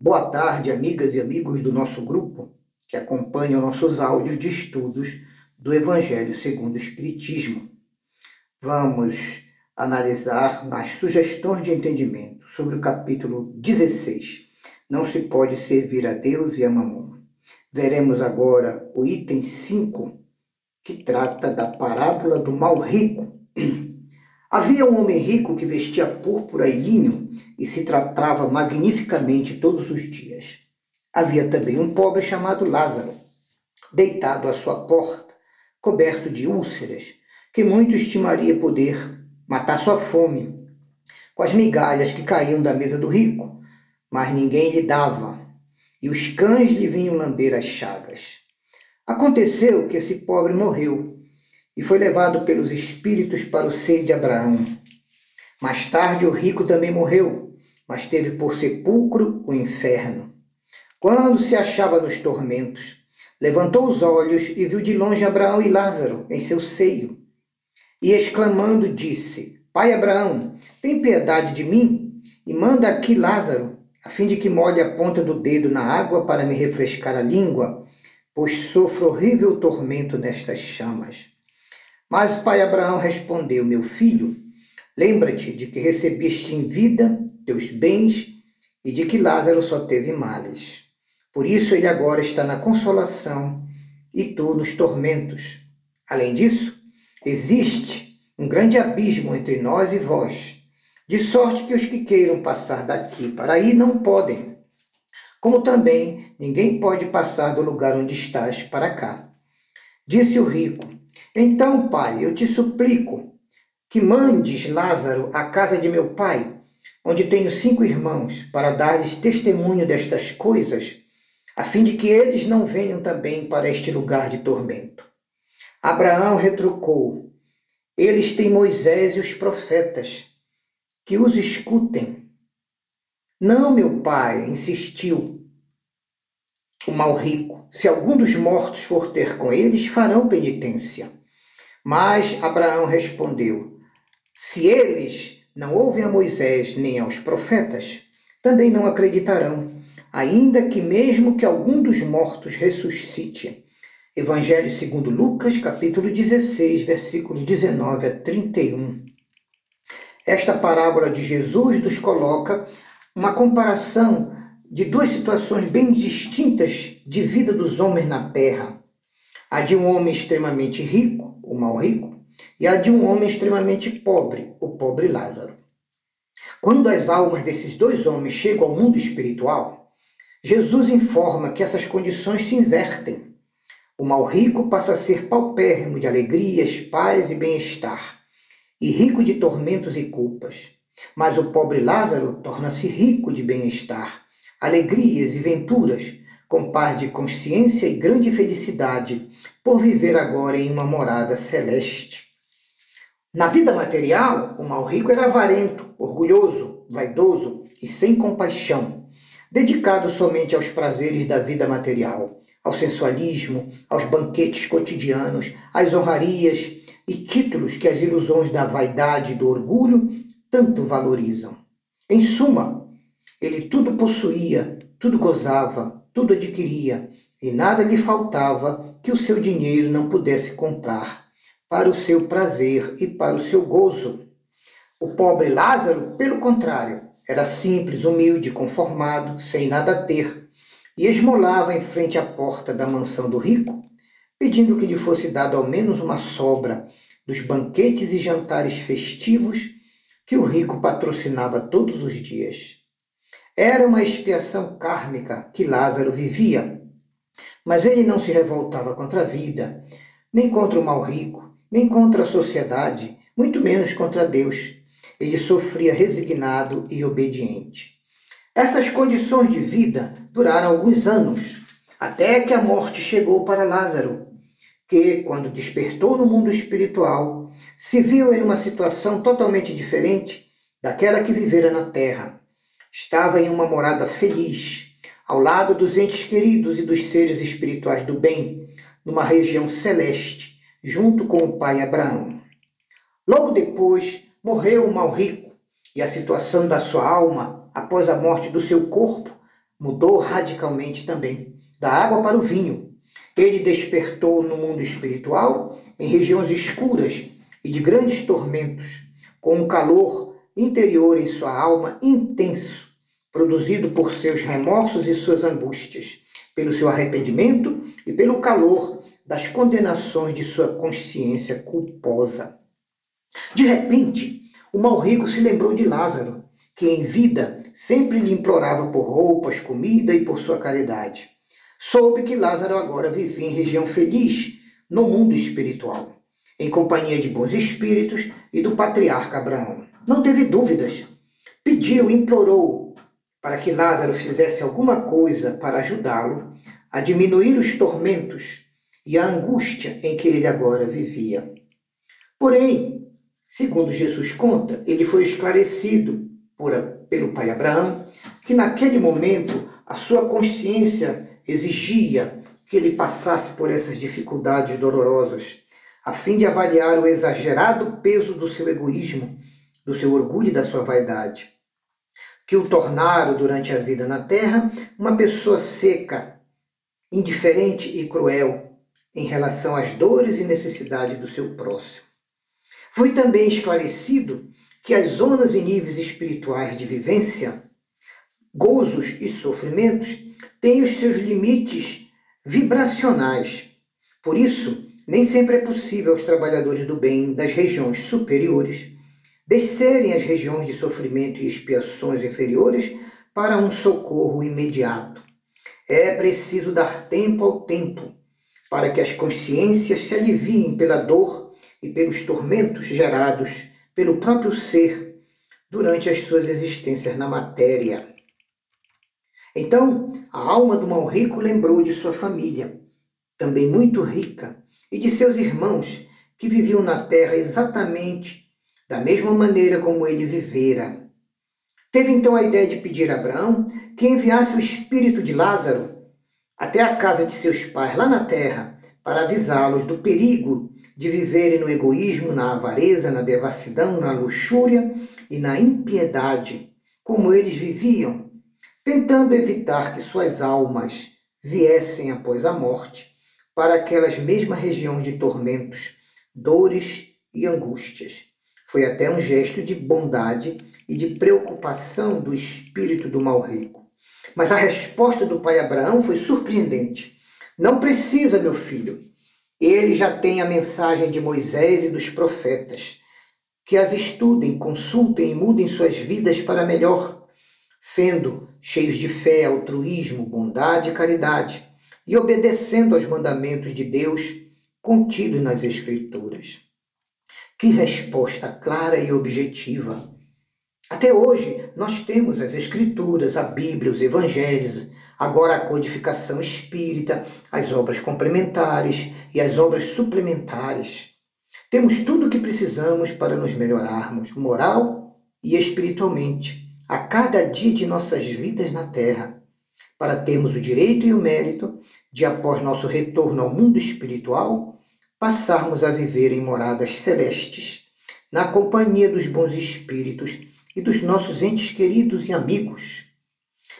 Boa tarde, amigas e amigos do nosso grupo que acompanham nossos áudios de estudos do Evangelho segundo o Espiritismo. Vamos analisar nas sugestões de entendimento sobre o capítulo 16. Não se pode servir a Deus e a Mamon. Veremos agora o item 5, que trata da parábola do mal rico. Havia um homem rico que vestia púrpura e linho e se tratava magnificamente todos os dias. Havia também um pobre chamado Lázaro, deitado à sua porta, coberto de úlceras, que muito estimaria poder matar sua fome com as migalhas que caíam da mesa do rico, mas ninguém lhe dava, e os cães lhe vinham lamber as chagas. Aconteceu que esse pobre morreu e foi levado pelos espíritos para o seio de Abraão. Mais tarde, o rico também morreu, mas teve por sepulcro o inferno. Quando se achava nos tormentos, levantou os olhos e viu de longe Abraão e Lázaro em seu seio. E exclamando, disse: Pai Abraão, tem piedade de mim e manda aqui Lázaro, a fim de que molhe a ponta do dedo na água para me refrescar a língua, pois sofro horrível tormento nestas chamas. Mas o pai Abraão respondeu: Meu filho, lembra-te de que recebeste em vida teus bens e de que Lázaro só teve males. Por isso ele agora está na consolação e tu nos tormentos. Além disso, existe um grande abismo entre nós e vós, de sorte que os que queiram passar daqui para aí não podem. Como também ninguém pode passar do lugar onde estás para cá. Disse o rico: então, pai, eu te suplico que mandes Lázaro à casa de meu pai, onde tenho cinco irmãos, para dar-lhes testemunho destas coisas, a fim de que eles não venham também para este lugar de tormento. Abraão retrucou: Eles têm Moisés e os profetas, que os escutem. Não, meu pai, insistiu o mal rico. Se algum dos mortos for ter com eles, farão penitência. Mas Abraão respondeu: Se eles não ouvem a Moisés nem aos profetas, também não acreditarão, ainda que mesmo que algum dos mortos ressuscite. Evangelho segundo Lucas, capítulo 16, versículos 19 a 31. Esta parábola de Jesus nos coloca uma comparação de duas situações bem distintas de vida dos homens na terra. A de um homem extremamente rico o mal rico, e a de um homem extremamente pobre, o pobre Lázaro. Quando as almas desses dois homens chegam ao mundo espiritual, Jesus informa que essas condições se invertem. O mal rico passa a ser paupérrimo de alegrias, paz e bem-estar, e rico de tormentos e culpas. Mas o pobre Lázaro torna-se rico de bem-estar, alegrias e venturas, com paz de consciência e grande felicidade por viver agora em uma morada celeste. Na vida material, o mal rico era avarento, orgulhoso, vaidoso e sem compaixão, dedicado somente aos prazeres da vida material, ao sensualismo, aos banquetes cotidianos, às honrarias e títulos que as ilusões da vaidade e do orgulho tanto valorizam. Em suma, ele tudo possuía, tudo gozava, tudo adquiria, e nada lhe faltava que o seu dinheiro não pudesse comprar, para o seu prazer e para o seu gozo. O pobre Lázaro, pelo contrário, era simples, humilde, conformado, sem nada ter, e esmolava em frente à porta da mansão do rico, pedindo que lhe fosse dado ao menos uma sobra dos banquetes e jantares festivos que o rico patrocinava todos os dias. Era uma expiação kármica que Lázaro vivia. Mas ele não se revoltava contra a vida, nem contra o mal rico, nem contra a sociedade, muito menos contra Deus. Ele sofria resignado e obediente. Essas condições de vida duraram alguns anos, até que a morte chegou para Lázaro, que, quando despertou no mundo espiritual, se viu em uma situação totalmente diferente daquela que vivera na terra. Estava em uma morada feliz, ao lado dos entes queridos e dos seres espirituais do bem, numa região celeste, junto com o pai Abraão. Logo depois, morreu o mal rico, e a situação da sua alma, após a morte do seu corpo, mudou radicalmente também, da água para o vinho. Ele despertou no mundo espiritual, em regiões escuras e de grandes tormentos, com um calor interior em sua alma intenso, produzido por seus remorsos e suas angústias, pelo seu arrependimento e pelo calor das condenações de sua consciência culposa. De repente, o mal rico se lembrou de Lázaro, que em vida sempre lhe implorava por roupas, comida e por sua caridade. Soube que Lázaro agora vivia em região feliz, no mundo espiritual, em companhia de bons espíritos e do patriarca Abraão. Não teve dúvidas. Pediu, implorou para que Lázaro fizesse alguma coisa para ajudá-lo a diminuir os tormentos e a angústia em que ele agora vivia. Porém, segundo Jesus conta, ele foi esclarecido por, pelo pai Abraão que naquele momento a sua consciência exigia que ele passasse por essas dificuldades dolorosas, a fim de avaliar o exagerado peso do seu egoísmo, do seu orgulho e da sua vaidade, que o tornaram durante a vida na terra uma pessoa seca, indiferente e cruel em relação às dores e necessidades do seu próximo. Foi também esclarecido que as zonas e níveis espirituais de vivência, gozos e sofrimentos têm os seus limites vibracionais. Por isso, nem sempre é possível aos trabalhadores do bem das regiões superiores descerem às regiões de sofrimento e expiações inferiores para um socorro imediato. É preciso dar tempo ao tempo para que as consciências se aliviem pela dor e pelos tormentos gerados pelo próprio ser durante as suas existências na matéria. Então, a alma do mal rico lembrou de sua família, também muito rica, e de seus irmãos, que viviam na terra exatamente da mesma maneira como ele vivera. Teve então a ideia de pedir a Abraão que enviasse o espírito de Lázaro até a casa de seus pais lá na terra para avisá-los do perigo de viverem no egoísmo, na avareza, na devassidão, na luxúria e na impiedade, como eles viviam, tentando evitar que suas almas viessem após a morte para aquelas mesmas regiões de tormentos, dores e angústias. Foi até um gesto de bondade e de preocupação do espírito do mal rico. Mas a resposta do pai Abraão foi surpreendente. Não precisa, meu filho. Ele já tem a mensagem de Moisés e dos profetas. Que as estudem, consultem e mudem suas vidas para melhor, sendo cheios de fé, altruísmo, bondade e caridade, e obedecendo aos mandamentos de Deus contidos nas Escrituras. Que resposta clara e objetiva! Até hoje, nós temos as Escrituras, a Bíblia, os Evangelhos, agora a codificação espírita, as obras complementares e as obras suplementares. Temos tudo o que precisamos para nos melhorarmos moral e espiritualmente a cada dia de nossas vidas na Terra, para termos o direito e o mérito de, após nosso retorno ao mundo espiritual, passarmos a viver em moradas celestes, na companhia dos bons espíritos e dos nossos entes queridos e amigos.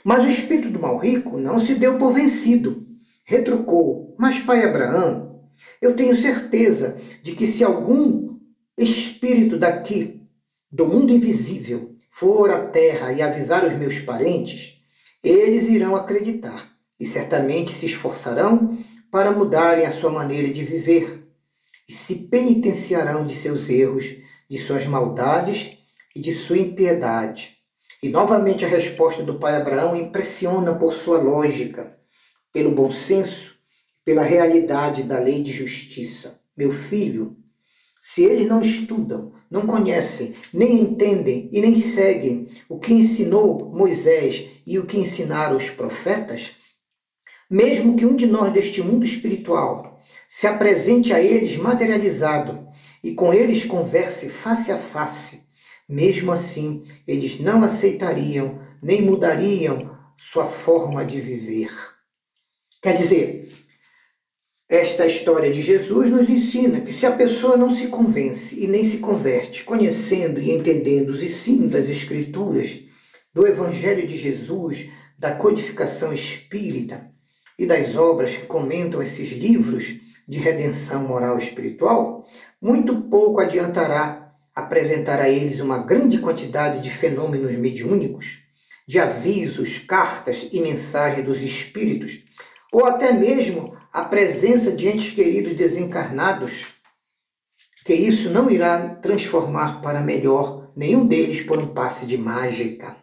Mas o espírito do mal rico não se deu por vencido. Retrucou: Mas, pai Abraão, eu tenho certeza de que se algum espírito daqui, do mundo invisível, for à terra e avisar os meus parentes, eles irão acreditar e certamente se esforçarão para mudarem a sua maneira de viver e se penitenciarão de seus erros, de suas maldades e de sua impiedade. E novamente a resposta do pai Abraão impressiona por sua lógica, pelo bom senso, pela realidade da lei de justiça. Meu filho, se eles não estudam, não conhecem, nem entendem e nem seguem o que ensinou Moisés e o que ensinaram os profetas, mesmo que um de nós deste mundo espiritual se apresente a eles materializado e com eles converse face a face. Mesmo assim, eles não aceitariam nem mudariam sua forma de viver. Quer dizer, esta história de Jesus nos ensina que se a pessoa não se convence e nem se converte, conhecendo e entendendo os ensinos das Escrituras, do Evangelho de Jesus, da codificação espírita e das obras que comentam esses livros de redenção moral e espiritual, muito pouco adiantará apresentar a eles uma grande quantidade de fenômenos mediúnicos, de avisos, cartas e mensagens dos espíritos, ou até mesmo a presença de entes queridos desencarnados, que isso não irá transformar para melhor nenhum deles por um passe de mágica.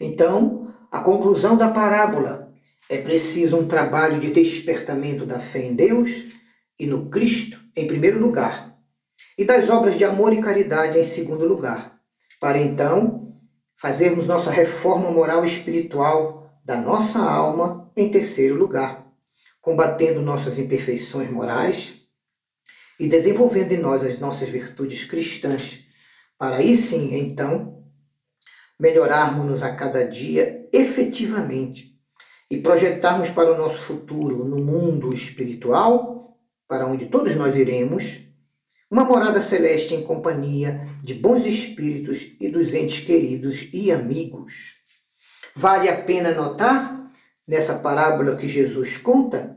Então, a conclusão da parábola é preciso um trabalho de despertamento da fé em Deus e no Cristo, em primeiro lugar, e das obras de amor e caridade, em segundo lugar, para então fazermos nossa reforma moral e espiritual da nossa alma em terceiro lugar, combatendo nossas imperfeições morais e desenvolvendo em nós as nossas virtudes cristãs, para aí sim, então, melhorarmos-nos a cada dia efetivamente e projetarmos para o nosso futuro no mundo espiritual, para onde todos nós iremos, uma morada celeste em companhia de bons espíritos e dos entes queridos e amigos. Vale a pena notar, nessa parábola que Jesus conta,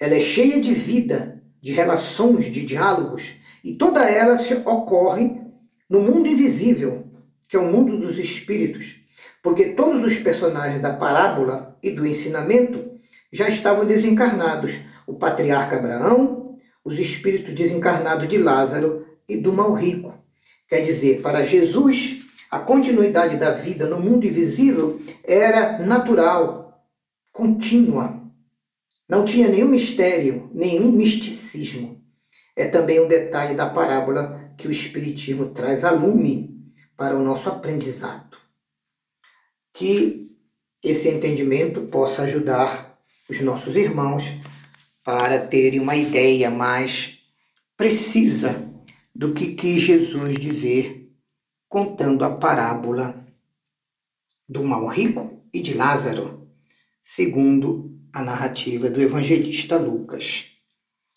ela é cheia de vida, de relações, de diálogos, e toda ela ocorre no mundo invisível, que é o mundo dos espíritos, porque todos os personagens da parábola e do ensinamento já estavam desencarnados. O patriarca Abraão, os espíritos desencarnados de Lázaro e do mal rico. Quer dizer, para Jesus, a continuidade da vida no mundo invisível era natural, contínua. Não tinha nenhum mistério, nenhum misticismo. É também um detalhe da parábola que o Espiritismo traz a lume para o nosso aprendizado. Que esse entendimento possa ajudar os nossos irmãos para terem uma ideia mais precisa do que quis Jesus dizer contando a parábola do mal rico e de Lázaro, segundo a narrativa do evangelista Lucas.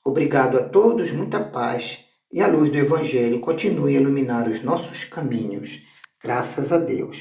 Obrigado a todos, muita paz e a luz do Evangelho continue a iluminar os nossos caminhos. Graças a Deus.